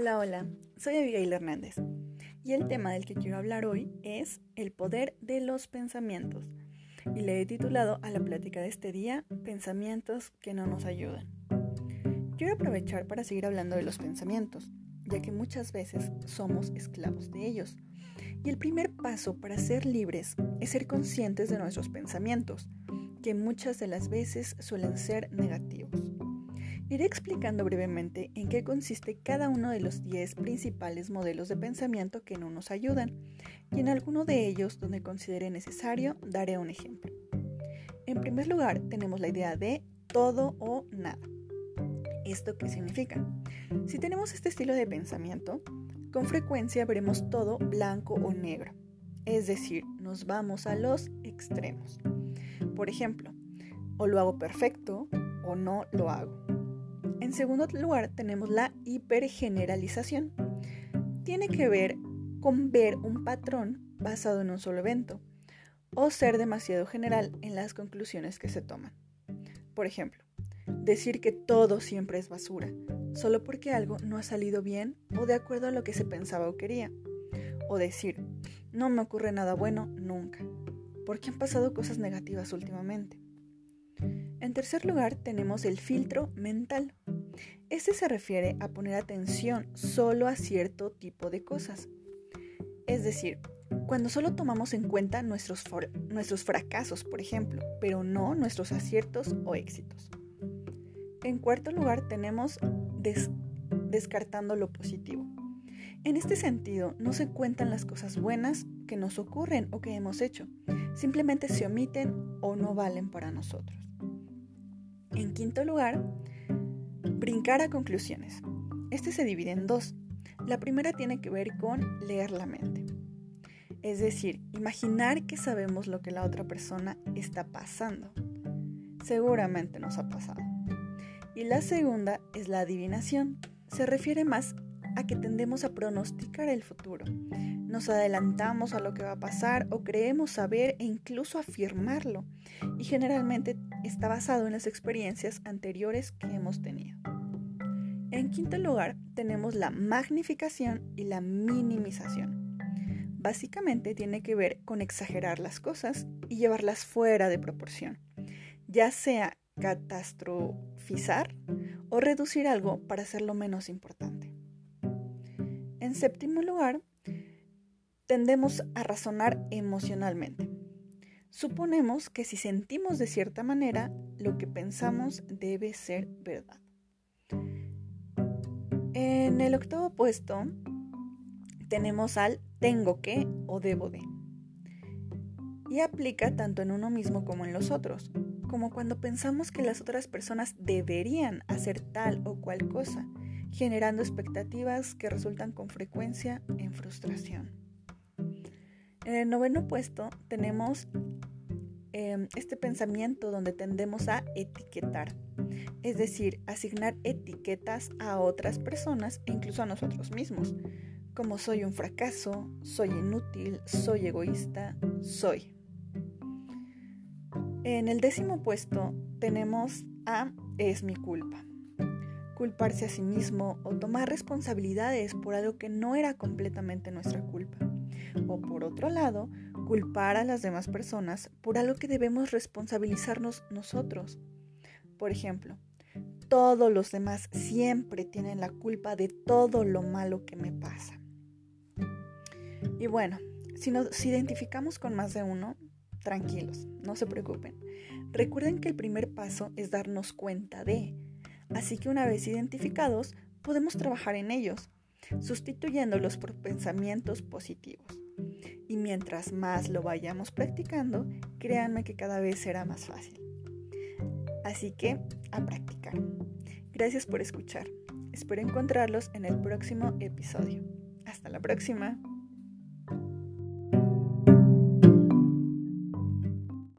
Hola, hola, soy Abigail Hernández y el tema del que quiero hablar hoy es el poder de los pensamientos y le he titulado a la plática de este día Pensamientos que no nos ayudan. Quiero aprovechar para seguir hablando de los pensamientos, ya que muchas veces somos esclavos de ellos. Y el primer paso para ser libres es ser conscientes de nuestros pensamientos, que muchas de las veces suelen ser negativos. Iré explicando brevemente en qué consiste cada uno de los 10 principales modelos de pensamiento que no nos ayudan, y en alguno de ellos, donde considere necesario, daré un ejemplo. En primer lugar, tenemos la idea de todo o nada. ¿Esto qué significa? Si tenemos este estilo de pensamiento, con frecuencia veremos todo blanco o negro, es decir, nos vamos a los extremos. Por ejemplo, o lo hago perfecto o no lo hago. En segundo lugar, tenemos la hipergeneralización. Tiene que ver con ver un patrón basado en un solo evento o ser demasiado general en las conclusiones que se toman. Por ejemplo, decir que todo siempre es basura, solo porque algo no ha salido bien o de acuerdo a lo que se pensaba o quería. O decir, no me ocurre nada bueno nunca, porque han pasado cosas negativas últimamente. En tercer lugar, tenemos el filtro mental. Este se refiere a poner atención solo a cierto tipo de cosas. Es decir, cuando solo tomamos en cuenta nuestros, nuestros fracasos, por ejemplo, pero no nuestros aciertos o éxitos. En cuarto lugar, tenemos descartando lo positivo. En este sentido, no se cuentan las cosas buenas que nos ocurren o que hemos hecho, simplemente se omiten o no valen para nosotros. En quinto lugar, brincar a conclusiones. Este se divide en dos. La primera tiene que ver con leer la mente. Es decir, imaginar que sabemos lo que la otra persona está pasando. Seguramente nos ha pasado. Y la segunda es la adivinación. Se refiere más a que tendemos a pronosticar el futuro. Nos adelantamos a lo que va a pasar o creemos saber e incluso afirmarlo. Y generalmente está basado en las experiencias anteriores que hemos tenido. En quinto lugar, tenemos la magnificación y la minimización. Básicamente tiene que ver con exagerar las cosas y llevarlas fuera de proporción, ya sea catastrofizar o reducir algo para hacerlo menos importante. En séptimo lugar, tendemos a razonar emocionalmente. Suponemos que si sentimos de cierta manera, lo que pensamos debe ser verdad. En el octavo puesto tenemos al tengo que o debo de. Y aplica tanto en uno mismo como en los otros, como cuando pensamos que las otras personas deberían hacer tal o cual cosa, generando expectativas que resultan con frecuencia en frustración. En el noveno puesto tenemos em, este pensamiento donde tendemos a etiquetar, es decir, asignar etiquetas a otras personas e incluso a nosotros mismos, como soy un fracaso, soy inútil, soy egoísta, soy. En el décimo puesto tenemos a es mi culpa. Culparse a sí mismo o tomar responsabilidades por algo que no era completamente nuestra culpa. O por otro lado, culpar a las demás personas por algo que debemos responsabilizarnos nosotros. Por ejemplo, todos los demás siempre tienen la culpa de todo lo malo que me pasa. Y bueno, si nos identificamos con más de uno, tranquilos, no se preocupen. Recuerden que el primer paso es darnos cuenta de, así que una vez identificados, podemos trabajar en ellos sustituyéndolos por pensamientos positivos. Y mientras más lo vayamos practicando, créanme que cada vez será más fácil. Así que, a practicar. Gracias por escuchar. Espero encontrarlos en el próximo episodio. Hasta la próxima.